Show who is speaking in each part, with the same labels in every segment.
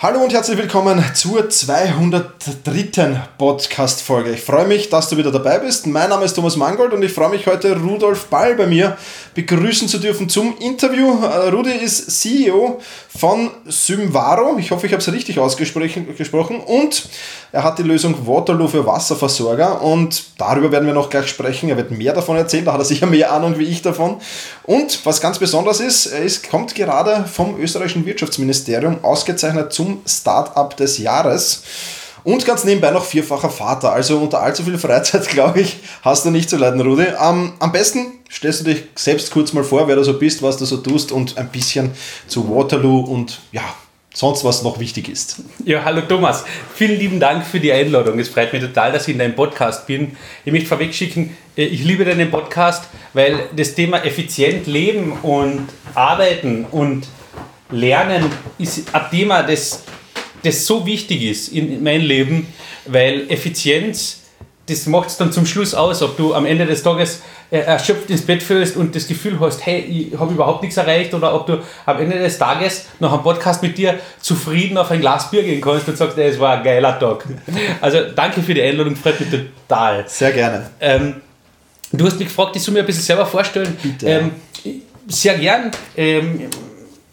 Speaker 1: Hallo und herzlich willkommen zur 203. Podcast-Folge. Ich freue mich, dass du wieder dabei bist. Mein Name ist Thomas Mangold und ich freue mich heute, Rudolf Ball bei mir begrüßen zu dürfen zum Interview. Äh, Rudi ist CEO von Symvaro. Ich hoffe, ich habe es richtig ausgesprochen. Und er hat die Lösung Waterloo für Wasserversorger und darüber werden wir noch gleich sprechen. Er wird mehr davon erzählen, da hat er sicher mehr Ahnung wie ich davon. Und was ganz besonders ist, er kommt gerade vom österreichischen Wirtschaftsministerium ausgezeichnet zum zum Start-up des Jahres. Und ganz nebenbei noch vierfacher Vater. Also unter allzu viel Freizeit, glaube ich, hast du nicht zu leiden, Rudi. Ähm, am besten stellst du dich selbst kurz mal vor, wer du so bist, was du so tust und ein bisschen zu Waterloo und ja, sonst was noch wichtig ist.
Speaker 2: Ja, hallo Thomas. Vielen lieben Dank für die Einladung. Es freut mich total, dass ich in deinem Podcast bin. Ich möchte vorwegschicken, äh, ich liebe deinen Podcast, weil das Thema effizient leben und arbeiten und Lernen ist ein Thema, das, das so wichtig ist in meinem Leben, weil Effizienz, das macht es dann zum Schluss aus, ob du am Ende des Tages äh, erschöpft ins Bett fühlst und das Gefühl hast, hey, ich habe überhaupt nichts erreicht oder ob du am Ende des Tages nach einem Podcast mit dir zufrieden auf ein Glas Bier gehen kannst und sagst, es war ein geiler Tag. Also danke für die Einladung, freut mich total.
Speaker 1: Sehr gerne.
Speaker 2: Ähm, du hast mich gefragt, ich soll mir ein bisschen selber vorstellen.
Speaker 1: Bitte.
Speaker 2: Ähm, sehr gern. Ähm,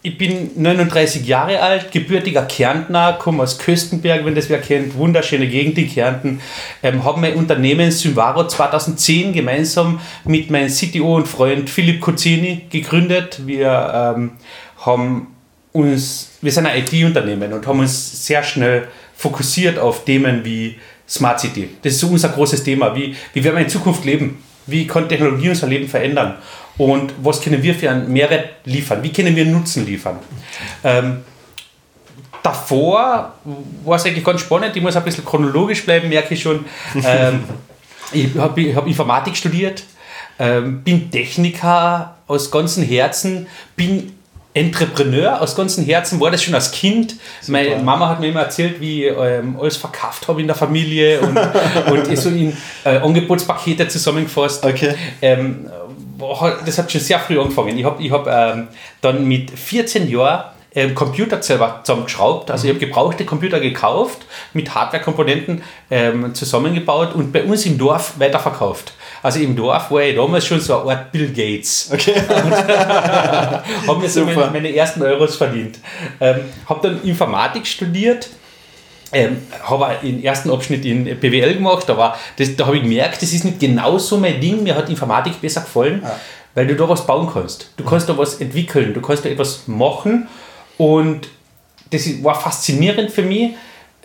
Speaker 2: ich bin 39 Jahre alt, gebürtiger Kärntner, komme aus Köstenberg, wenn das wer kennt, wunderschöne Gegend in Kärnten. Ähm, habe mein Unternehmen Symvaro 2010 gemeinsam mit meinem CTO und Freund Philipp Cozzini gegründet. Wir ähm, haben uns, wir sind ein IT-Unternehmen und haben uns sehr schnell fokussiert auf Themen wie Smart City. Das ist so unser großes Thema. Wie, wie werden wir in Zukunft leben? Wie kann Technologie unser Leben verändern? Und was können wir für einen Mehrwert liefern, wie können wir Nutzen liefern. Ähm, davor war es eigentlich ganz spannend, ich muss ein bisschen chronologisch bleiben, merke ich schon. Ähm, ich habe hab Informatik studiert, ähm, bin Techniker aus ganzem Herzen, bin Entrepreneur aus ganzem Herzen, war das schon als Kind. Super. Meine Mama hat mir immer erzählt, wie ich ähm, alles verkauft habe in der Familie und, und so in äh, Angebotspakete zusammengefasst.
Speaker 1: Okay.
Speaker 2: Ähm, das hat schon sehr früh angefangen. Ich habe ich hab, ähm, dann mit 14 Jahren ähm, Computer selber zusammengeschraubt. Also ich habe gebrauchte Computer gekauft, mit Hardware-Komponenten ähm, zusammengebaut und bei uns im Dorf weiterverkauft. Also im Dorf war ich damals schon so eine Art Bill Gates.
Speaker 1: Okay.
Speaker 2: habe mir so meine, meine, ersten Euros verdient. Ähm, habe dann Informatik studiert ähm, habe den ersten Abschnitt in BWL gemacht, aber das, da habe ich gemerkt, das ist nicht genau so mein Ding. Mir hat Informatik besser gefallen, ja. weil du da was bauen kannst. Du kannst da was entwickeln, du kannst da etwas machen und das war faszinierend für mich,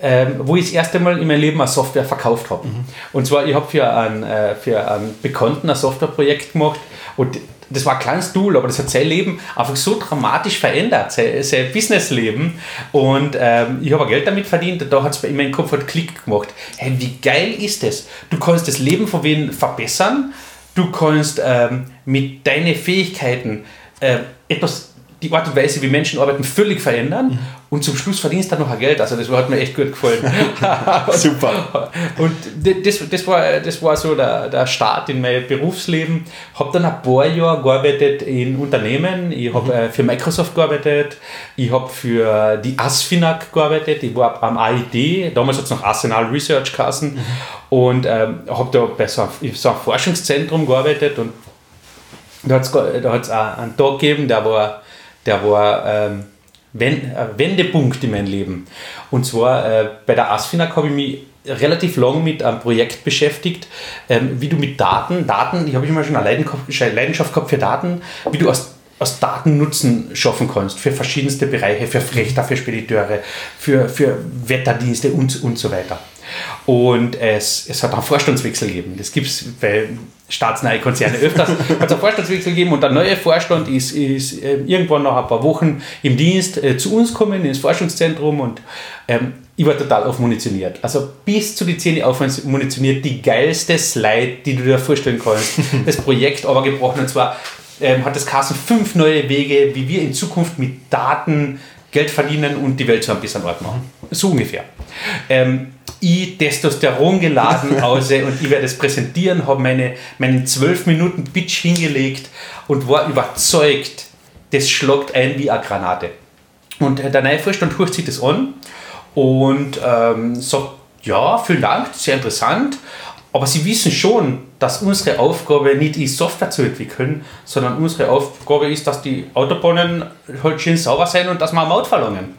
Speaker 2: ähm, wo ich das erste Mal in meinem Leben eine Software verkauft habe. Mhm. Und zwar, ich habe für einen, äh, für einen Bekannten ein Softwareprojekt gemacht und das war ein kleines Tool, aber das hat sein Leben einfach so dramatisch verändert, sein, sein Businessleben. Und ähm, ich habe Geld damit verdient und da hat es in meinem Kopf halt Klick gemacht. Hey, wie geil ist das? Du kannst das Leben von wen verbessern, du kannst ähm, mit deinen Fähigkeiten äh, etwas die Art und Weise, wie Menschen arbeiten, völlig verändern mhm. und zum Schluss verdienst du dann noch ein Geld. Also das hat mir echt gut gefallen.
Speaker 1: Super.
Speaker 2: Und das, das, war, das war so der, der Start in mein Berufsleben. Habe dann ein paar Jahre gearbeitet in Unternehmen. Ich habe mhm. Äh, für Microsoft gearbeitet. Ich habe für die ASFINAG gearbeitet. Ich war am AID. Damals hat es noch Arsenal Research Kassen. Mhm. Und ähm, habe da bei so einem, so einem Forschungszentrum gearbeitet und da hat es da einen Tag gegeben, der war der war ähm, ein Wendepunkt in meinem Leben. Und zwar äh, bei der ASFINAG habe ich mich relativ lang mit einem Projekt beschäftigt, ähm, wie du mit Daten, Daten, ich habe immer schon eine Leidenschaft gehabt für Daten, wie du aus aus Daten Nutzen schaffen kannst für verschiedenste Bereiche, für Frechter, für Spediteure, für, für Wetterdienste und, und so weiter. Und es, es hat einen Vorstandswechsel gegeben. Das gibt es bei staatsnahe Konzerne öfters. hat es einen Vorstandswechsel gegeben und der neue Vorstand ist, ist äh, irgendwann nach ein paar Wochen im Dienst äh, zu uns gekommen, ins Forschungszentrum und ähm, ich war total aufmunitioniert. Also bis zu die Zähne aufmunitioniert, die geilste Slide, die du dir vorstellen kannst. Das Projekt aber gebrochen und zwar ähm, hat das Carsten fünf neue Wege, wie wir in Zukunft mit Daten Geld verdienen und die Welt so ein bisschen Ort machen. So ungefähr. Ähm, ich Testosteron geladen aus und ich werde es präsentieren, habe meine, meinen 12 Minuten Pitch hingelegt und war überzeugt, das schlagt ein wie eine Granate. Und der neue Vorstand hört sich das an und ähm, sagt, ja, vielen Dank, sehr interessant, aber Sie wissen schon, dass unsere Aufgabe nicht ist, Software zu entwickeln, sondern unsere Aufgabe ist, dass die Autobahnen halt schön sauber sein und dass wir eine Maut verlangen.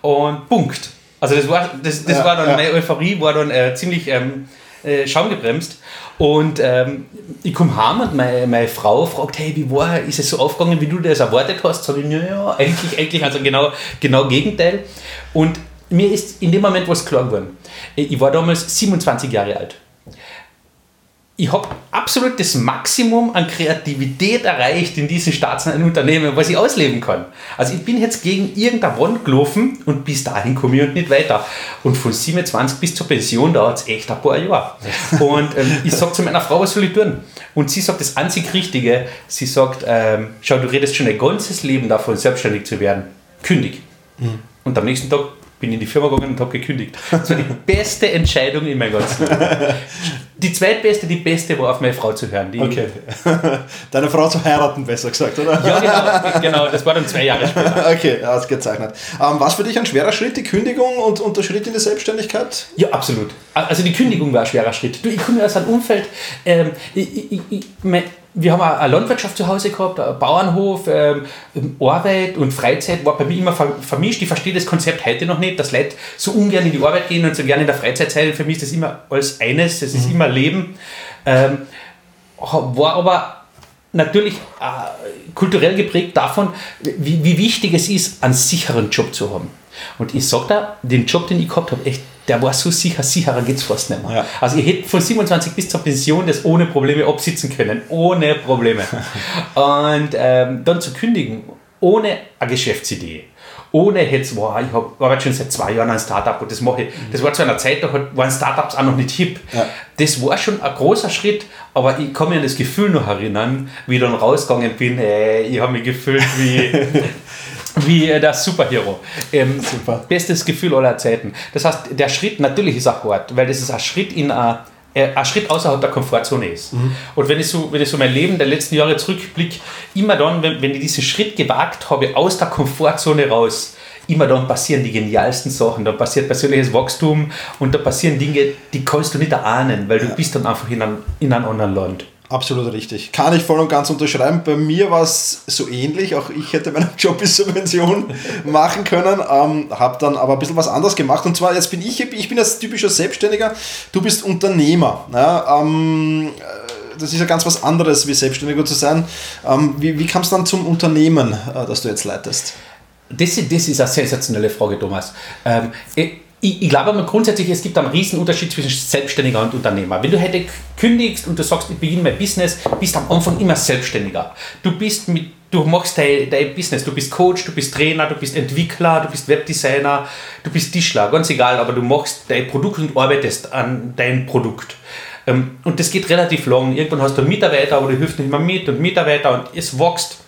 Speaker 2: Und Punkt. Also das war, das, das ja, war dann, ja. meine Euphorie war dann äh, ziemlich ähm, äh, schaumgebremst. Und ähm, ich komme heim und meine, meine Frau fragt, hey, wie war, ist es so aufgegangen, wie du das erwartet hast? Sag ich, ja, eigentlich, eigentlich, also genau, genau Gegenteil. Und mir ist in dem Moment was klar geworden. Ich war damals 27 Jahre alt ich habe absolut das Maximum an Kreativität erreicht in diesem staatsnahen Unternehmen, was ich ausleben kann. Also ich bin jetzt gegen irgendeine Wand gelaufen und bis dahin komme ich und nicht weiter. Und von 27 bis zur Pension dauert es echt ein paar Jahre. Und ähm, ich sage zu meiner Frau, was soll ich tun? Und sie sagt das einzig Richtige. Sie sagt, ähm, schau, du redest schon ein ganzes Leben davon, selbstständig zu werden. Kündig. Mhm. Und am nächsten Tag bin in die Firma gegangen und habe gekündigt. Das war die beste Entscheidung in meinem ganzen Leben. Die zweitbeste, die beste war auf meine Frau zu hören.
Speaker 1: okay. Deine Frau zu heiraten, besser gesagt, oder?
Speaker 2: Ja, genau, genau das war dann zwei Jahre später.
Speaker 1: Okay, ausgezeichnet. Ähm, war es für dich ein schwerer Schritt, die Kündigung und, und der Schritt in die Selbstständigkeit?
Speaker 2: Ja, absolut. Also die Kündigung war ein schwerer Schritt. Du, ich komme aus einem Umfeld, ähm, ich, ich, ich, mein, wir haben eine Landwirtschaft zu Hause gehabt, einen Bauernhof, ähm, Arbeit und Freizeit war bei mir immer vermischt. Ich verstehe das Konzept heute noch nicht, dass Leute so ungern in die Arbeit gehen und so gerne in der Freizeit sein. Für mich ist das immer als eines, das ist mhm. immer Leben. Ähm, war aber natürlich äh, kulturell geprägt davon, wie, wie wichtig es ist, einen sicheren Job zu haben. Und ich sage da, den Job, den ich gehabt habe, echt, der war so sicher, sicherer geht es fast nicht mehr. Ja. Also ich hätte von 27 bis zur Pension das ohne Probleme absitzen können. Ohne Probleme. und ähm, dann zu kündigen, ohne eine Geschäftsidee. Ohne jetzt, wow, ich habe arbeite schon seit zwei Jahren ein Startup und das mache ich. Das war zu einer Zeit, da waren Startups auch noch nicht hip. Ja. Das war schon ein großer Schritt, aber ich kann mich an das Gefühl noch erinnern, wie ich dann rausgegangen bin, ey, ich habe mich gefühlt wie, wie der Superhero. Ähm, Super. Bestes Gefühl aller Zeiten. Das heißt, der Schritt, natürlich ist er hart, weil das ist ein Schritt in ein, äh, ein Schritt außerhalb der Komfortzone ist. Mhm. Und wenn ich, so, wenn ich so mein Leben der letzten Jahre zurückblicke, immer dann, wenn, wenn ich diesen Schritt gewagt habe, aus der Komfortzone raus, immer dann passieren die genialsten Sachen. Da passiert persönliches Wachstum und da passieren Dinge, die kannst du nicht erahnen, weil du ja. bist dann einfach in einem, in einem anderen Land.
Speaker 1: Absolut richtig. Kann ich voll und ganz unterschreiben. Bei mir war es so ähnlich. Auch ich hätte meinen Job bis zur Pension machen können, ähm, habe dann aber ein bisschen was anderes gemacht. Und zwar, jetzt bin ich, ich bin jetzt typischer Selbstständiger, du bist Unternehmer. Ja, ähm, äh, das ist ja ganz was anderes, wie Selbstständiger zu sein. Ähm, wie, wie kam es dann zum Unternehmen, äh, das du jetzt leitest?
Speaker 2: Das, das ist eine sensationelle Frage, Thomas. Ähm, ich, ich glaube aber grundsätzlich, es gibt einen riesen Unterschied zwischen Selbstständiger und Unternehmer. Wenn du heute kündigst und du sagst, ich beginne mein Business, bist am Anfang immer Selbstständiger. Du bist mit, du machst dein, dein Business, du bist Coach, du bist Trainer, du bist Entwickler, du bist Webdesigner, du bist Tischler, ganz egal, aber du machst dein Produkt und arbeitest an dein Produkt. Ähm, und das geht relativ lang. Irgendwann hast du Mitarbeiter, aber du hilfst nicht mehr mit und Mitarbeiter und es wächst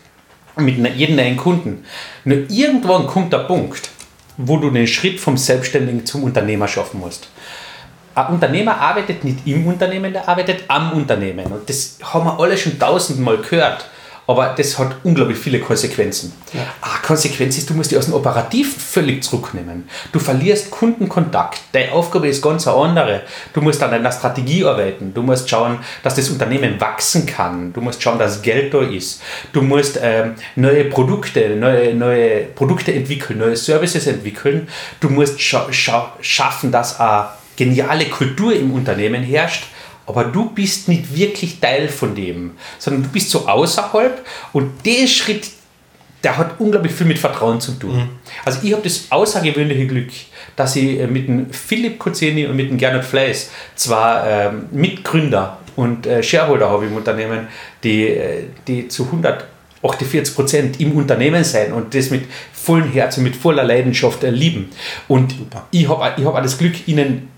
Speaker 2: mit jedem neuen Kunden. Nur irgendwann kommt der Punkt, wo du den Schritt vom Selbstständigen zum Unternehmer schaffen musst. Ein Unternehmer arbeitet nicht im Unternehmen, der arbeitet am Unternehmen. Und das haben wir alle schon tausendmal gehört. Aber das hat unglaublich viele Konsequenzen. Ja. Eine Konsequenz ist, du musst dich aus dem Operativ völlig zurücknehmen. Du verlierst Kundenkontakt. Deine Aufgabe ist ganz eine andere. Du musst an deiner Strategie arbeiten. Du musst schauen, dass das Unternehmen wachsen kann. Du musst schauen, dass Geld da ist. Du musst ähm, neue Produkte, neue, neue Produkte entwickeln, neue Services entwickeln. Du musst scha scha schaffen, dass eine geniale Kultur im Unternehmen herrscht aber du bist nicht wirklich Teil von dem, sondern du bist so außerhalb und der Schritt, der hat unglaublich viel mit Vertrauen zu tun. Mhm. Also ich habe das außergewöhnliche Glück, dass ich äh, mit dem Philipp Kozeni und mit dem Gernot Fleiß zwar ähm, Mitgründer und äh, Shareholder habe im Unternehmen, die, äh, die zu 148 Prozent im Unternehmen sein und das mit vollem Herzen, mit voller Leidenschaft äh, lieben. Und Super. ich habe ich hab auch das Glück, ihnen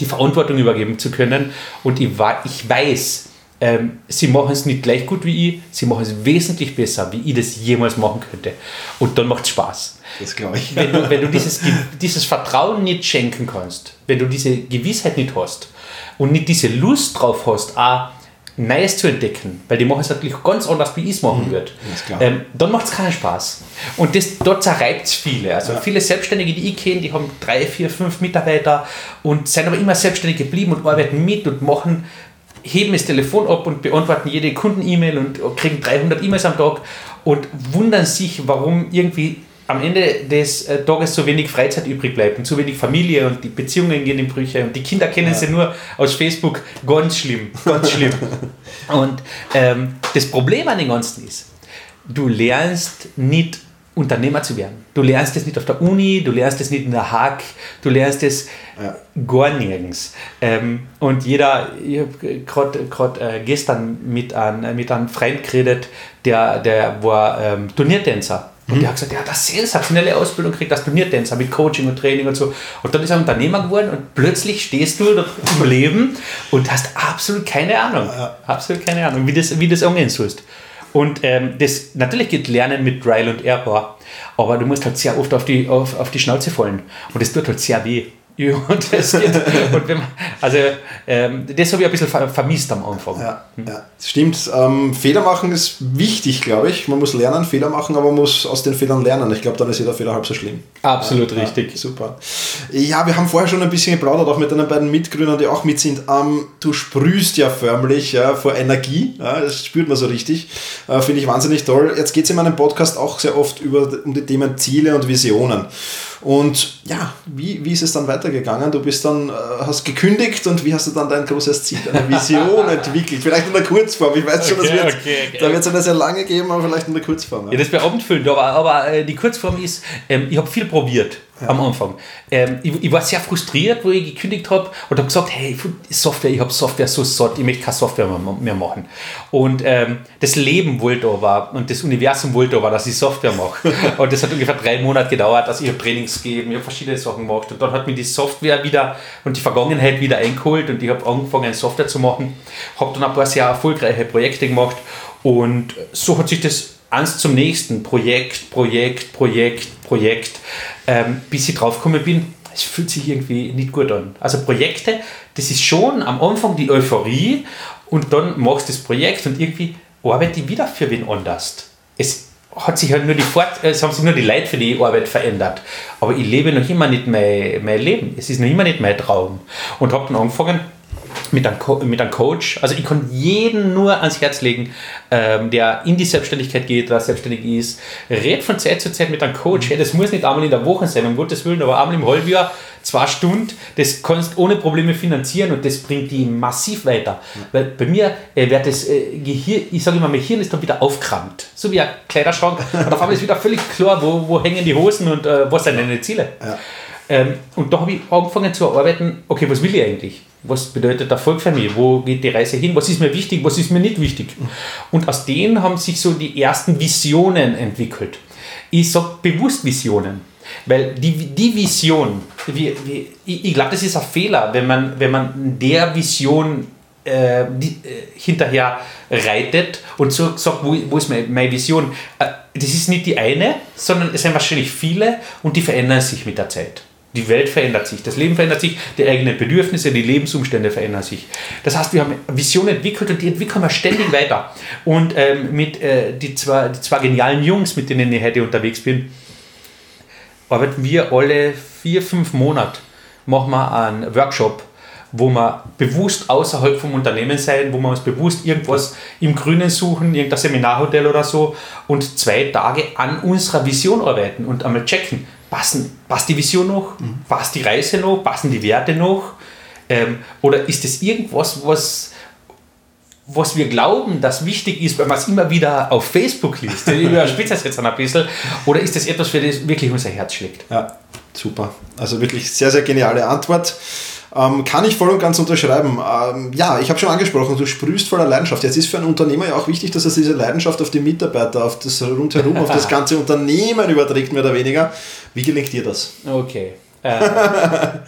Speaker 2: die Verantwortung übergeben zu können. Und ich, ich weiß, ähm, sie machen es nicht gleich gut wie ich, sie machen es wesentlich besser, wie ich das jemals machen könnte. Und dann macht es Spaß.
Speaker 1: Das glaube ich.
Speaker 2: Wenn du, wenn du dieses, dieses Vertrauen nicht schenken kannst, wenn du diese Gewissheit nicht hast und nicht diese Lust drauf hast, auch Neues zu entdecken, weil die machen es natürlich ganz anders, wie ich es machen würde, ähm, dann macht es keinen Spaß. Und das, dort zerreibt es viele. Also ja. viele Selbstständige, die ich kenne, die haben drei, vier, fünf Mitarbeiter und sind aber immer selbstständig geblieben und arbeiten mit und machen heben das Telefon ab und beantworten jede Kunden-E-Mail und kriegen 300 E-Mails am Tag und wundern sich, warum irgendwie am Ende des äh, Tages so wenig Freizeit übrig bleibt und zu wenig Familie und die Beziehungen gehen in Brüche und die Kinder kennen ja. sie nur aus Facebook. Ganz schlimm, ganz schlimm. und ähm, das Problem an dem Ganzen ist, du lernst nicht Unternehmer zu werden. Du lernst es nicht auf der Uni, du lernst es nicht in der Hack, du lernst es ja. gar nirgends. Ähm, und jeder, ich habe gerade äh, gestern mit einem mit einem Freund geredet, der, der war ähm, Turniertänzer. Und mhm. der hat gesagt, ja, das sensationelle Ausbildung kriegt als Turniertänzer mit Coaching und Training und so. Und dann ist er Unternehmer geworden und plötzlich stehst du im Leben und hast absolut keine Ahnung. Absolut keine Ahnung, wie das, wie das umgehen sollst. Und ähm, das, natürlich geht Lernen mit Trial und Error, aber du musst halt sehr oft auf die, auf, auf die Schnauze fallen. Und das tut halt sehr weh. Und das geht. und wenn man, also ähm, das habe ich ein bisschen vermisst am Anfang.
Speaker 1: Ja, hm. ja stimmt. Ähm, Fehler machen ist wichtig, glaube ich. Man muss lernen, Fehler machen, aber man muss aus den Fehlern lernen. Ich glaube, dann ist jeder Fehler halb so schlimm.
Speaker 2: Absolut ja, richtig.
Speaker 1: Ja, super. Ja, wir haben vorher schon ein bisschen geplaudert, auch mit deinen beiden Mitgründern, die auch mit sind. Ähm, du sprühst ja förmlich ja, vor Energie. Ja, das spürt man so richtig. Äh, Finde ich wahnsinnig toll. Jetzt geht es in meinem Podcast auch sehr oft über, um die Themen Ziele und Visionen. Und ja, wie, wie ist es dann weitergegangen? Du bist dann, äh, hast gekündigt und wie hast du dann dein großes Ziel, deine Vision entwickelt? Vielleicht in der Kurzform. Ich weiß schon, okay, wird, okay, okay. da wird es eine sehr lange geben, aber vielleicht in der Kurzform.
Speaker 2: Ja, ja das wäre abendfüllend, aber, aber äh, die Kurzform ist, ähm, ich habe viel probiert ja. am Anfang. Ähm, ich, ich, war sehr frustriert, wo ich gekündigt habe und habe gesagt, hey, Software, ich habe Software so satt, ich möchte keine Software mehr machen. Und ähm, das Leben wollte aber und das Universum wollte aber, dass ich Software mache. und das hat ungefähr drei Monate gedauert, dass ich Trainings gegeben, ich habe verschiedene Sachen gemacht und dann hat mir die Software wieder und die Vergangenheit wieder eingeholt und ich habe angefangen, Software zu machen, habe dann ein paar sehr erfolgreiche Projekte gemacht und so hat sich das eins zum nächsten, Projekt, Projekt, Projekt, Projekt, ähm, bis ich draufgekommen bin, es fühlt sich irgendwie nicht gut an. Also Projekte, das ist schon am Anfang die Euphorie und dann machst du das Projekt und irgendwie arbeite ich wieder für wen anders. Es hat sich halt nur die Fort es haben sich nur die Leute für die Arbeit verändert. Aber ich lebe noch immer nicht mein, mein Leben. Es ist noch immer nicht mein Traum. Und habe dann angefangen, mit einem, Co mit einem Coach. Also ich kann jeden nur ans Herz legen, ähm, der in die Selbstständigkeit geht oder selbstständig ist. Red von Zeit zu Zeit mit einem Coach. Hey, das muss nicht einmal in der Woche sein, um Gottes Willen, aber einmal im Halbjahr, zwei Stunden, das kannst du ohne Probleme finanzieren und das bringt die massiv weiter. Ja. Weil bei mir äh, wird das äh, Gehirn, ich sage immer, mein Hirn ist dann wieder aufgerammt. So wie ein Kleiderschrank. und auf einmal ist wieder völlig klar, wo, wo hängen die Hosen und äh, was sind deine Ziele. Ja. Ähm, und da habe ich angefangen zu arbeiten, okay, was will ich eigentlich? Was bedeutet Erfolg für mich? Wo geht die Reise hin? Was ist mir wichtig? Was ist mir nicht wichtig? Und aus denen haben sich so die ersten Visionen entwickelt. Ich sage bewusst Visionen, weil die, die Vision, wie, wie, ich, ich glaube, das ist ein Fehler, wenn man, wenn man der Vision äh, die, äh, hinterher reitet und so sagt, wo, wo ist meine, meine Vision? Äh, das ist nicht die eine, sondern es sind wahrscheinlich viele und die verändern sich mit der Zeit. Die Welt verändert sich, das Leben verändert sich, die eigenen Bedürfnisse, die Lebensumstände verändern sich. Das heißt, wir haben Visionen entwickelt und die entwickeln wir ständig weiter. Und ähm, mit äh, die, zwei, die zwei genialen Jungs, mit denen ich heute unterwegs bin, arbeiten wir alle vier, fünf Monate, machen wir einen Workshop, wo wir bewusst außerhalb vom Unternehmen sein, wo wir uns bewusst irgendwas im Grünen suchen, irgendein Seminarhotel oder so und zwei Tage an unserer Vision arbeiten und einmal checken, passen, passt die Vision noch? Mhm. Passt die Reise noch? Passen die Werte noch? Ähm, oder ist es irgendwas, was, was wir glauben, das wichtig ist, weil man es immer wieder auf Facebook liest? Ich überspitze das jetzt ein bisschen. Oder ist das etwas, für das wirklich unser Herz schlägt?
Speaker 1: Ja, super. Also wirklich sehr, sehr geniale Antwort. Ähm, kann ich voll und ganz unterschreiben. Ähm, ja, ich habe schon angesprochen, du sprühst voller Leidenschaft. Jetzt ist für einen Unternehmer ja auch wichtig, dass er diese Leidenschaft auf die Mitarbeiter, auf das rundherum, auf das ganze Unternehmen überträgt, mehr oder weniger. Wie gelingt dir das?
Speaker 2: Okay. Äh,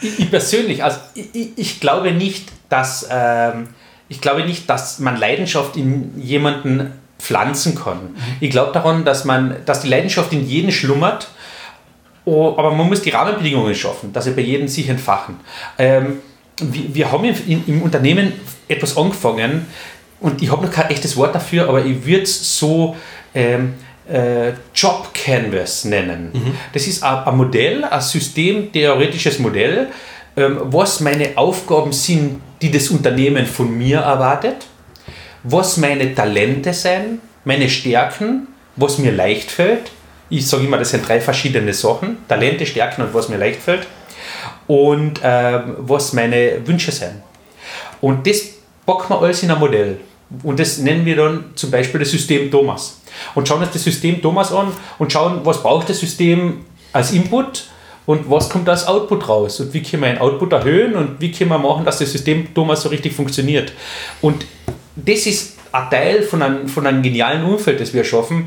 Speaker 2: ich, ich, persönlich, also ich, ich, glaube nicht, dass ähm, ich glaube nicht, dass man Leidenschaft in jemanden pflanzen kann. Mhm. Ich glaube daran, dass, man, dass die Leidenschaft in jedem schlummert, oh, aber man muss die Rahmenbedingungen schaffen, dass sie bei jedem sich entfachen. Ähm, wir, wir haben in, im Unternehmen etwas angefangen und ich habe noch kein echtes Wort dafür, aber ich würde es so ähm, äh, Job Canvas nennen. Mhm. Das ist ein Modell, ein systemtheoretisches Modell, ähm, was meine Aufgaben sind, die das Unternehmen von mir erwartet, was meine Talente sind, meine Stärken, was mir leicht fällt. Ich sage immer, das sind drei verschiedene Sachen: Talente, Stärken und was mir leicht fällt. Und äh, was meine Wünsche sind. Und das packen wir alles in ein Modell. Und das nennen wir dann zum Beispiel das System Thomas. Und schauen uns das System Thomas an und schauen, was braucht das System als Input und was kommt als Output raus und wie können wir ein Output erhöhen und wie können wir machen, dass das System Thomas so richtig funktioniert. Und das ist ein Teil von einem, von einem genialen Umfeld, das wir schaffen,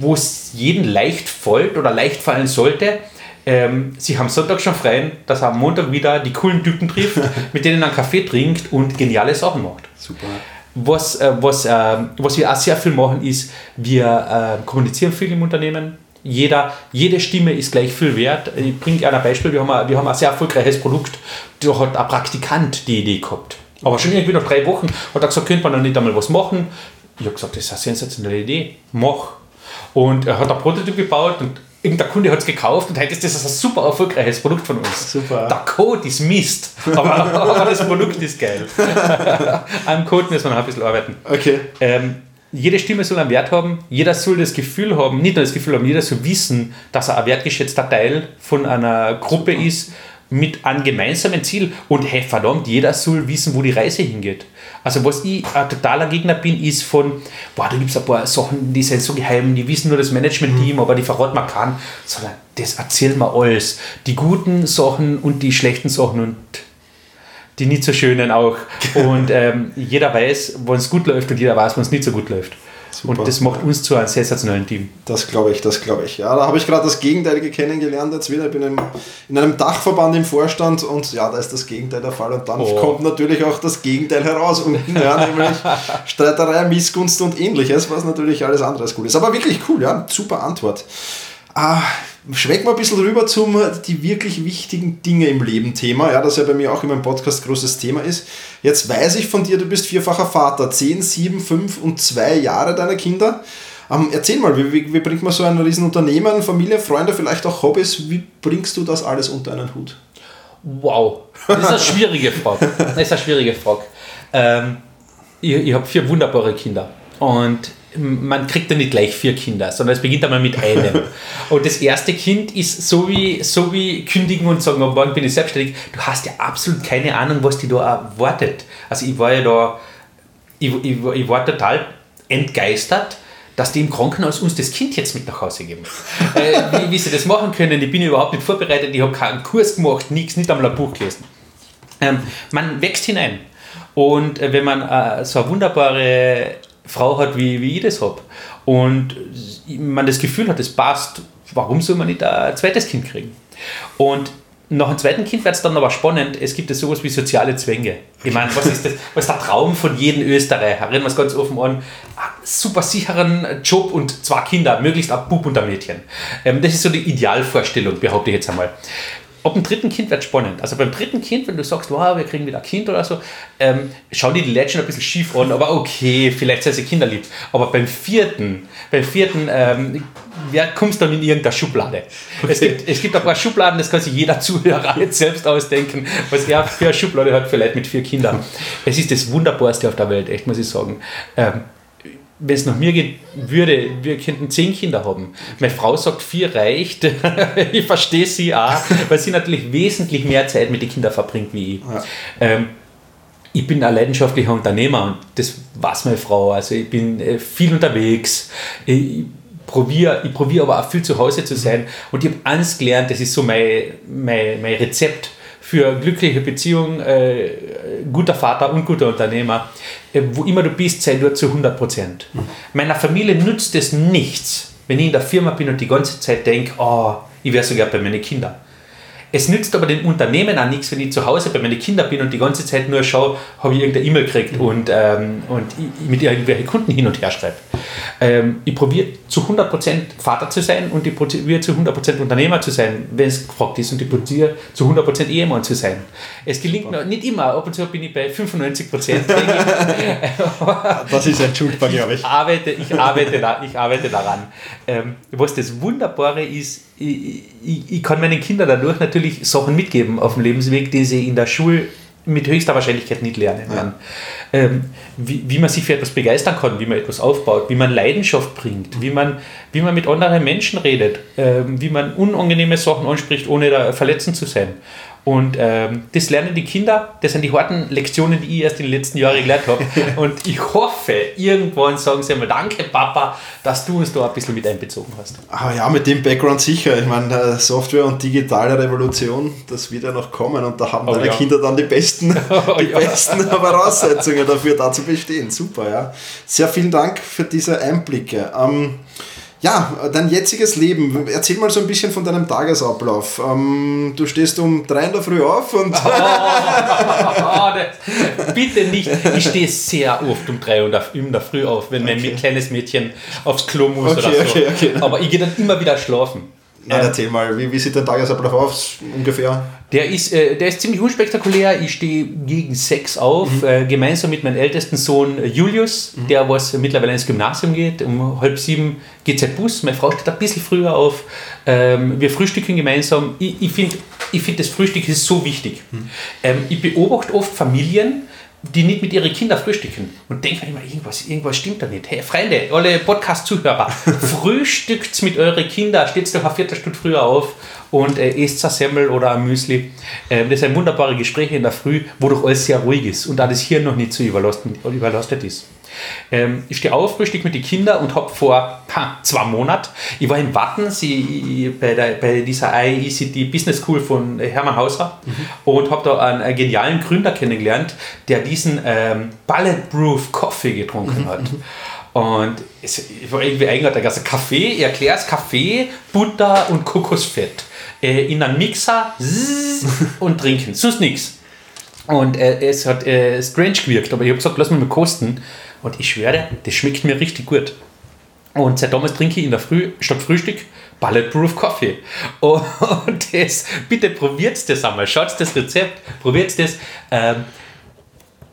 Speaker 2: wo es jedem leicht fällt oder leicht fallen sollte. Ähm, sie haben Sonntag schon frei, dass er am Montag wieder die coolen Typen trifft, mit denen er einen Kaffee trinkt und geniale Sachen macht.
Speaker 1: Super.
Speaker 2: Was, äh, was, äh, was wir auch sehr viel machen, ist, wir äh, kommunizieren viel im Unternehmen jeder, jede Stimme ist gleich viel wert. Ich bringe ein Beispiel, wir haben, ein, wir haben ein sehr erfolgreiches Produkt, da hat ein Praktikant die Idee gehabt. Aber schon irgendwie nach drei Wochen hat er gesagt, könnte man dann nicht einmal was machen? Ich habe gesagt, das ist eine sensationelle Idee, mach. Und er hat ein Prototyp gebaut und irgendein Kunde hat es gekauft und heute ist das ein super erfolgreiches Produkt von uns.
Speaker 1: Super.
Speaker 2: Der Code ist Mist, aber, aber das Produkt ist geil. Am Code müssen wir noch ein bisschen arbeiten.
Speaker 1: Okay.
Speaker 2: Ähm, jede Stimme soll einen Wert haben, jeder soll das Gefühl haben, nicht nur das Gefühl haben, jeder soll wissen, dass er ein wertgeschätzter Teil von einer Gruppe Super. ist mit einem gemeinsamen Ziel und hey, verdammt, jeder soll wissen, wo die Reise hingeht. Also was ich ein totaler Gegner bin, ist von, boah, da gibt es ein paar Sachen, die sind so geheim, die wissen nur das Management-Team, mhm. aber die verraten man kann, sondern das erzählen wir alles. Die guten Sachen und die schlechten Sachen und die nicht so schönen auch. Und ähm, jeder weiß, wann es gut läuft und jeder weiß, wann es nicht so gut läuft. Super. Und das macht uns zu einem sensationellen Team.
Speaker 1: Das glaube ich, das glaube ich. Ja, da habe ich gerade das Gegenteilige kennengelernt jetzt wieder. Ich bin im, in einem Dachverband im Vorstand und ja, da ist das Gegenteil der Fall. Und dann oh. kommt natürlich auch das Gegenteil heraus unten, ja, nämlich Streiterei, Missgunst und ähnliches, was natürlich alles andere als gut ist. Aber wirklich cool, ja, super Antwort. Ah, schwenken wir ein bisschen rüber zum die wirklich wichtigen Dinge im Leben Thema, ja, das ja bei mir auch in meinem Podcast großes Thema ist. Jetzt weiß ich von dir, du bist vierfacher Vater, 10, 7, 5 und 2 Jahre deiner Kinder. Ähm, erzähl mal, wie, wie, wie, bringt man so ein Riesenunternehmen, Familie, Freunde, vielleicht auch Hobbys, wie bringst du das alles unter einen Hut?
Speaker 2: Wow, das ist eine schwierige Frage. Das ist eine schwierige Frage. Ähm, ich ich habe vier wunderbare Kinder und man kriegt ja nicht gleich vier Kinder, sondern es beginnt einmal mit einem. und das erste Kind ist so wie, so wie kündigen und sagen, oh, morgen bin ich selbstständig. Du hast ja absolut keine Ahnung, was dich da erwartet. Also ich war ja da, ich, ich, ich war total entgeistert, dass die im Krankenhaus uns das Kind jetzt mit nach Hause geben. äh, wie, wie sie das machen können, ich bin überhaupt nicht vorbereitet, ich habe keinen Kurs gemacht, nichts, nicht einmal ein Buch gelesen. Ähm, man wächst hinein. Und äh, wenn man äh, so eine wunderbare Frau hat, wie, wie ich das habe. Und man das Gefühl hat, es passt, warum soll man nicht ein zweites Kind kriegen? Und nach dem zweiten Kind wird es dann aber spannend. Es gibt ja sowas wie soziale Zwänge. Ich meine, was ist das? Was ist der Traum von jedem Österreicher? Reden wir es ganz offen an. Super sicheren Job und zwei Kinder, möglichst ein Bub und ein Mädchen. Ähm, das ist so die Idealvorstellung, behaupte ich jetzt einmal. Ab dem dritten Kind wird spannend. Also beim dritten Kind, wenn du sagst, wow, wir kriegen wieder ein Kind oder so, ähm, schauen die die schon ein bisschen schief an, aber okay, vielleicht sind sie kinderlieb. Aber beim vierten, beim vierten, ähm, ja, kommst dann in irgendeine Schublade. Okay. Es, gibt, es gibt ein paar Schubladen, das kann sich jeder Zuhörer jetzt selbst ausdenken, was er für eine Schublade hat Leute mit vier Kindern. Es ist das Wunderbarste auf der Welt, echt, muss ich sagen. Ähm, wenn es nach mir geht, würde, wir könnten zehn Kinder haben. Meine Frau sagt, vier reicht. ich verstehe sie auch, weil sie natürlich wesentlich mehr Zeit mit den Kindern verbringt wie ich. Ja. Ähm, ich bin ein leidenschaftlicher Unternehmer und das weiß meine Frau. Also ich bin äh, viel unterwegs. Ich probiere ich probier aber auch viel zu Hause zu sein. Und ich habe eins gelernt, das ist so mein, mein, mein Rezept für glückliche Beziehung, äh, guter Vater und guter Unternehmer. Äh, wo immer du bist, sei dort zu 100 Prozent. Mhm. Meiner Familie nützt es nichts, wenn ich in der Firma bin und die ganze Zeit denke, oh, ich wäre sogar bei meinen Kindern. Es nützt aber dem Unternehmen auch nichts, wenn ich zu Hause bei meinen Kindern bin und die ganze Zeit nur schaue, habe ich irgendeine E-Mail gekriegt mhm. und, ähm, und mit irgendwelchen Kunden hin und her schreibe. Ähm, ich probiere zu 100% Vater zu sein und ich probiere zu 100% Unternehmer zu sein, wenn es gefragt ist und ich probiere zu 100% Ehemann zu sein. Es gelingt mir nicht immer, ab und zu bin ich bei 95%.
Speaker 1: das ist entschuldbar, glaube ich.
Speaker 2: Ich arbeite, ich arbeite, ich arbeite daran. Ähm, was das Wunderbare ist, ich, ich, ich, kann meinen Kindern dadurch natürlich Sachen mitgeben auf dem Lebensweg, die sie in der Schule mit höchster Wahrscheinlichkeit nicht lernen werden. Ja. Ähm, wie, wie man sich für etwas begeistern kann, wie man etwas aufbaut, wie man Leidenschaft bringt, wie man, wie man mit anderen Menschen redet, ähm, wie man unangenehme Sachen anspricht, ohne da verletzend zu sein. Und ähm, das lernen die Kinder, das sind die harten Lektionen, die ich erst in den letzten Jahren gelernt habe. und ich hoffe, irgendwann sagen sie einmal, danke Papa, dass du uns da ein bisschen mit einbezogen hast.
Speaker 1: Aber ja, mit dem Background sicher. Ich meine, Software und digitale Revolution, das wird ja noch kommen und da haben oh, deine ja. Kinder dann die besten, oh, die ja. besten Voraussetzungen dafür, da zu bestehen. Super, ja. Sehr vielen Dank für diese Einblicke. Ähm, ja, dein jetziges Leben. Erzähl mal so ein bisschen von deinem Tagesablauf. Ähm, du stehst um drei in der Früh auf und. Oh,
Speaker 2: oh, oh, bitte nicht. Ich stehe sehr oft um drei in der Früh auf, wenn okay. mein kleines Mädchen aufs Klo muss okay, oder so. Okay. Aber ich gehe dann immer wieder schlafen.
Speaker 1: Nein, erzähl mal, wie, wie sieht dein Tagesablauf aus ungefähr?
Speaker 2: Der ist, äh, der ist ziemlich unspektakulär. Ich stehe gegen sechs auf, mhm. äh, gemeinsam mit meinem ältesten Sohn Julius, mhm. der was mittlerweile ins Gymnasium geht. Um halb sieben geht sein Bus. Meine Frau steht ein bisschen früher auf. Ähm, wir frühstücken gemeinsam. Ich, ich finde, ich find, das Frühstück ist so wichtig. Mhm. Ähm, ich beobachte oft Familien, die nicht mit ihren Kindern frühstücken und denken immer, irgendwas, irgendwas stimmt da nicht. Hey, Freunde, alle Podcast-Zuhörer, frühstückt mit euren Kindern, steht doch eine Viertelstunde früher auf und äh, esst ein Semmel oder ein Müsli. Ähm, das sind wunderbare Gespräche in der Früh, wo doch alles sehr ruhig ist und da das Hirn noch nicht so überlastet ist. Ähm, ich stehe auf, frühstück mit den Kindern und habe vor ha, zwei Monaten, ich war in Wattens ich, bei, der, bei dieser IECT Business School von Hermann Hauser mhm. und habe da einen, einen, genialen Gründer kennengelernt, der diesen ähm, Bulletproof Coffee getrunken mhm. hat. Und es war irgendwie eigenartig. Also Kaffee, ich erkläre es, Kaffee, Butter und Kokosfett äh, in einen Mixer und trinken. Sonst nichts. Und äh, es hat äh, strange gewirkt, aber ich habe gesagt, lass mich mal kosten. Und ich schwöre, das schmeckt mir richtig gut. Und seit damals trinke ich in der Früh statt Frühstück Bulletproof Coffee. Und das, bitte probiert das einmal. Schaut das Rezept, probiert das. Ähm,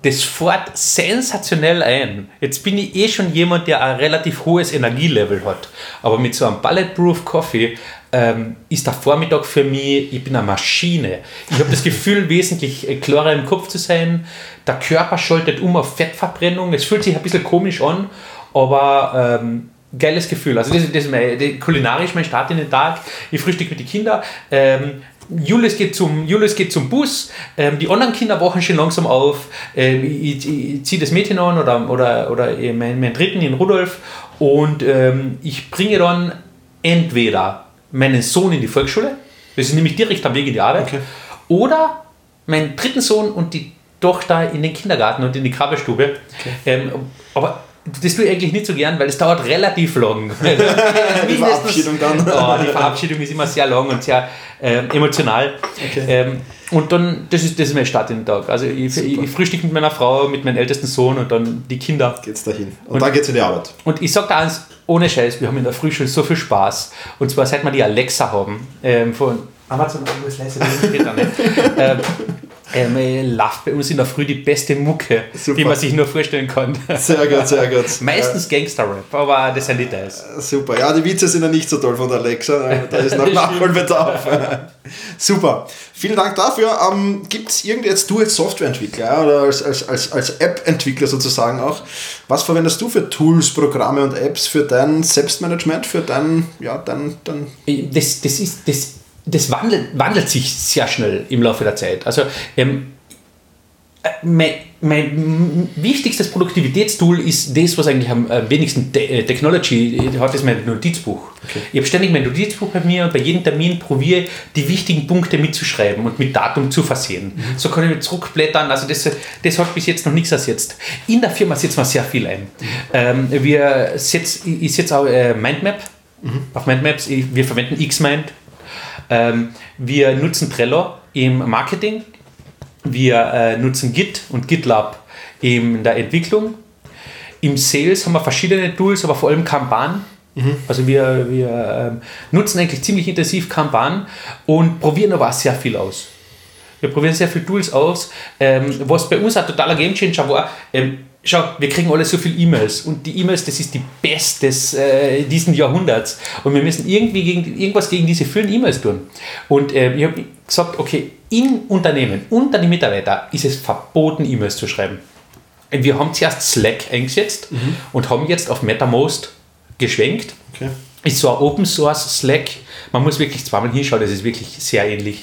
Speaker 2: das fährt sensationell ein. Jetzt bin ich eh schon jemand, der ein relativ hohes Energielevel hat. Aber mit so einem Bulletproof Coffee ähm, ist der Vormittag für mich, ich bin eine Maschine. Ich habe das Gefühl, wesentlich äh, klarer im Kopf zu sein. Der Körper schaltet um auf Fettverbrennung. Es fühlt sich ein bisschen komisch an, aber ähm, geiles Gefühl. Also das, das ist mein, kulinarisch mein Start in den Tag. Ich frühstücke mit den Kindern. Ähm, Julius geht zum, Julius geht zum Bus, ähm, die anderen Kinder wachen schon langsam auf. Ähm, ich, ich, ich ziehe das Mädchen an oder, oder, oder meinen mein dritten, den Rudolf, und ähm, ich bringe dann entweder meinen Sohn in die Volksschule, das ist nämlich direkt am Weg in die Arbeit, okay. oder meinen dritten Sohn und die Tochter in den Kindergarten und in die Krabbelstube. Okay. Ähm, aber das tue ich eigentlich nicht so gern, weil es dauert relativ lang. die Verabschiedung dann. Oh, die Verabschiedung ist immer sehr lang und sehr ähm, emotional. Okay. Ähm, und dann, das ist, das ist mein Start in den Tag. Also ich, ich, ich frühstücke mit meiner Frau, mit meinem ältesten Sohn und dann die Kinder.
Speaker 1: Geht's dahin. Und, und dann geht's in die Arbeit.
Speaker 2: Und ich sage da eins, ohne Scheiß, wir haben in der Früh schon so viel Spaß. Und zwar seit wir die Alexa haben, ähm, von Amazon, oh, ist leise, geht da nicht. Ähm, läuft bei uns in der Früh die beste Mucke, Super. die man sich nur vorstellen kann.
Speaker 1: Sehr gut, sehr gut.
Speaker 2: Meistens Gangster-Rap, aber das sind Details.
Speaker 1: Super, ja, die Witze sind ja nicht so toll von der Alexa, da ist noch Nachholbedarf. Super, vielen Dank dafür. Ähm, Gibt es irgendwie jetzt du als Softwareentwickler oder als, als, als, als App-Entwickler sozusagen auch, was verwendest du für Tools, Programme und Apps für dein Selbstmanagement, für dein, ja, dein, dein
Speaker 2: das, das ist, das das wandelt, wandelt sich sehr schnell im Laufe der Zeit. Also ähm, äh, mein, mein wichtigstes Produktivitätstool ist das, was eigentlich am wenigsten äh, Technology hat, ist mein Notizbuch. Okay. Ich habe ständig mein Notizbuch bei mir und bei jedem Termin probiere die wichtigen Punkte mitzuschreiben und mit Datum zu versehen. Mhm. So kann ich zurückblättern. Also das, das hat bis jetzt noch nichts ersetzt. In der Firma setzen wir sehr viel ein. Mhm. Ähm, wir setz, ich setze auch äh, Mindmap. Mhm. Auf Mindmaps, wir verwenden Xmind wir nutzen Trello im Marketing. Wir äh, nutzen Git und GitLab in der Entwicklung. Im Sales haben wir verschiedene Tools, aber vor allem Kanban. Mhm. Also wir, wir ähm, nutzen eigentlich ziemlich intensiv Kanban und probieren aber auch sehr viel aus. Wir probieren sehr viele Tools aus. Ähm, was bei uns ein totaler Gamechanger war, ähm, schau, wir kriegen alle so viele E-Mails und die E-Mails, das ist die Beste des, äh, diesen Jahrhunderts und wir müssen irgendwie gegen, irgendwas gegen diese vielen E-Mails tun. Und äh, ich habe gesagt, okay, in Unternehmen, unter die Mitarbeiter ist es verboten, E-Mails zu schreiben. Wir haben zuerst Slack eingesetzt mhm. und haben jetzt auf MetaMost geschwenkt. Okay. Ist so ein Open Source Slack. Man muss wirklich zweimal hinschauen, das ist wirklich sehr ähnlich.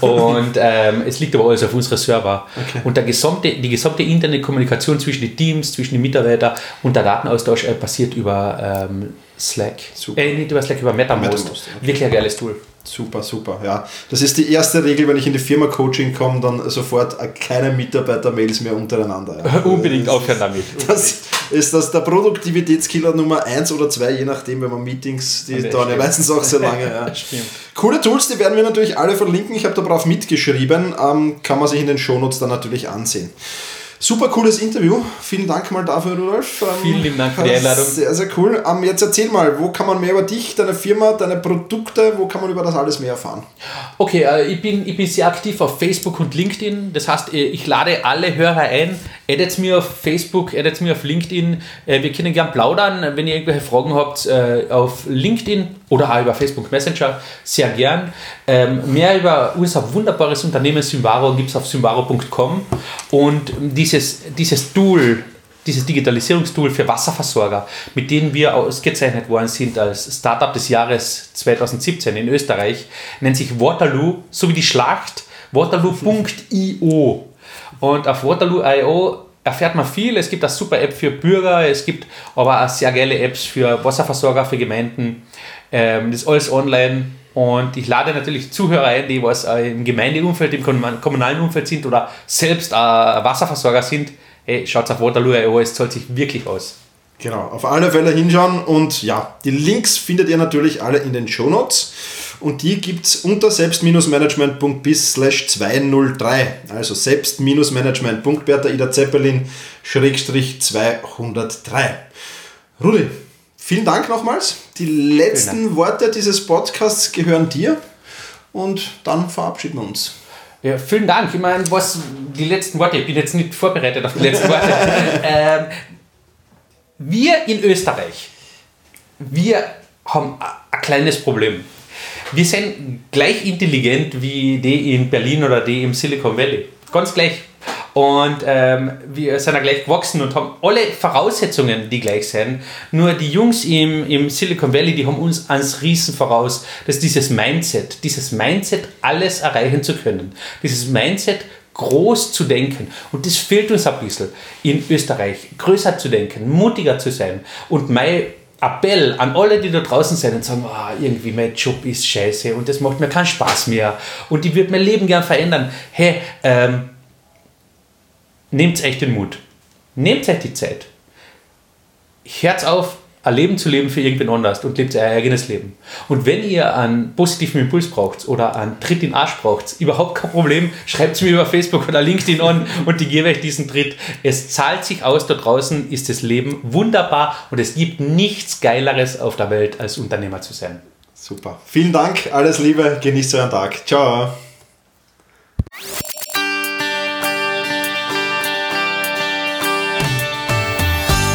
Speaker 2: Und ähm, es liegt aber alles auf unserer Server. Okay. Und der gesamte, die gesamte interne Kommunikation zwischen den Teams, zwischen den Mitarbeitern und der Datenaustausch äh, passiert über ähm, Slack. Super. Äh, nicht über Slack, über MetaMost. MetaMost okay. Wirklich ein geiles Tool.
Speaker 1: Super, super. Ja, das ist die erste Regel, wenn ich in die Firma Coaching komme, dann sofort keine Mitarbeiter-Mails mehr untereinander.
Speaker 2: Ja. Unbedingt aufhören damit.
Speaker 1: Das ist das der Produktivitätskiller Nummer 1 oder 2, je nachdem, wenn man Meetings, die dauern ja meistens auch sehr lange. Ja. Coole Tools, die werden wir natürlich alle verlinken. Ich habe darauf mitgeschrieben, ähm, kann man sich in den Shownotes dann natürlich ansehen. Super cooles Interview. Vielen Dank mal dafür, Rudolf.
Speaker 2: Ähm, Vielen lieben Dank für die Einladung.
Speaker 1: Sehr, sehr cool. Ähm, jetzt erzähl mal, wo kann man mehr über dich, deine Firma, deine Produkte, wo kann man über das alles mehr erfahren?
Speaker 2: Okay, äh, ich, bin, ich bin sehr aktiv auf Facebook und LinkedIn. Das heißt, äh, ich lade alle Hörer ein. Addet mir auf Facebook, addet mir auf LinkedIn. Äh, wir können gern plaudern. Wenn ihr irgendwelche Fragen habt, äh, auf LinkedIn oder auch über Facebook Messenger, sehr gern. Ähm, mehr über unser wunderbares Unternehmen Symvaro gibt es auf symvaro.com. Und die dieses, dieses Tool, dieses Digitalisierungstool für Wasserversorger, mit dem wir ausgezeichnet worden sind als Startup des Jahres 2017 in Österreich, nennt sich Waterloo, so wie die Schlacht, waterloo.io. Und auf waterloo.io erfährt man viel. Es gibt eine super App für Bürger, es gibt aber auch sehr geile Apps für Wasserversorger, für Gemeinden. Ähm, das ist alles online. Und ich lade natürlich Zuhörer ein, die was im Gemeindeumfeld, im kommunalen Umfeld sind oder selbst Wasserversorger sind. Hey, schaut auf Waterloo.io, es zahlt sich wirklich aus.
Speaker 1: Genau, auf alle Fälle hinschauen und ja, die Links findet ihr natürlich alle in den Show Notes und die gibt es unter selbst-management.bis 203. Also selbst-management.bertha Ida Zeppelin 203. Rudi, Vielen Dank nochmals. Die letzten Worte dieses Podcasts gehören dir und dann verabschieden wir uns.
Speaker 2: Ja, vielen Dank. Ich meine, was die letzten Worte, ich bin jetzt nicht vorbereitet auf die letzten Worte. ähm, wir in Österreich, wir haben ein kleines Problem. Wir sind gleich intelligent wie die in Berlin oder die im Silicon Valley. Ganz gleich. Und ähm, wir sind ja gleich gewachsen und haben alle Voraussetzungen, die gleich sind. Nur die Jungs im, im Silicon Valley, die haben uns ans Riesen voraus. Das ist dieses Mindset, dieses Mindset, alles erreichen zu können. Dieses Mindset, groß zu denken. Und das fehlt uns ein bisschen in Österreich. Größer zu denken, mutiger zu sein. Und mein Appell an alle, die da draußen sind und sagen, oh, irgendwie mein Job ist scheiße und das macht mir keinen Spaß mehr und ich würde mein Leben gern verändern. Hey, ähm, nehmt echt den Mut. Nehmt euch die Zeit. Hört auf, ein Leben zu leben für irgendwen anders und lebt euer eigenes Leben. Und wenn ihr einen positiven Impuls braucht oder einen Tritt in den Arsch braucht, überhaupt kein Problem, schreibt es mir über Facebook oder LinkedIn an und ich gebe euch diesen Tritt. Es zahlt sich aus, da draußen ist das Leben wunderbar und es gibt nichts Geileres auf der Welt, als Unternehmer zu sein.
Speaker 1: Super. Vielen Dank, alles Liebe, genießt euren Tag. Ciao.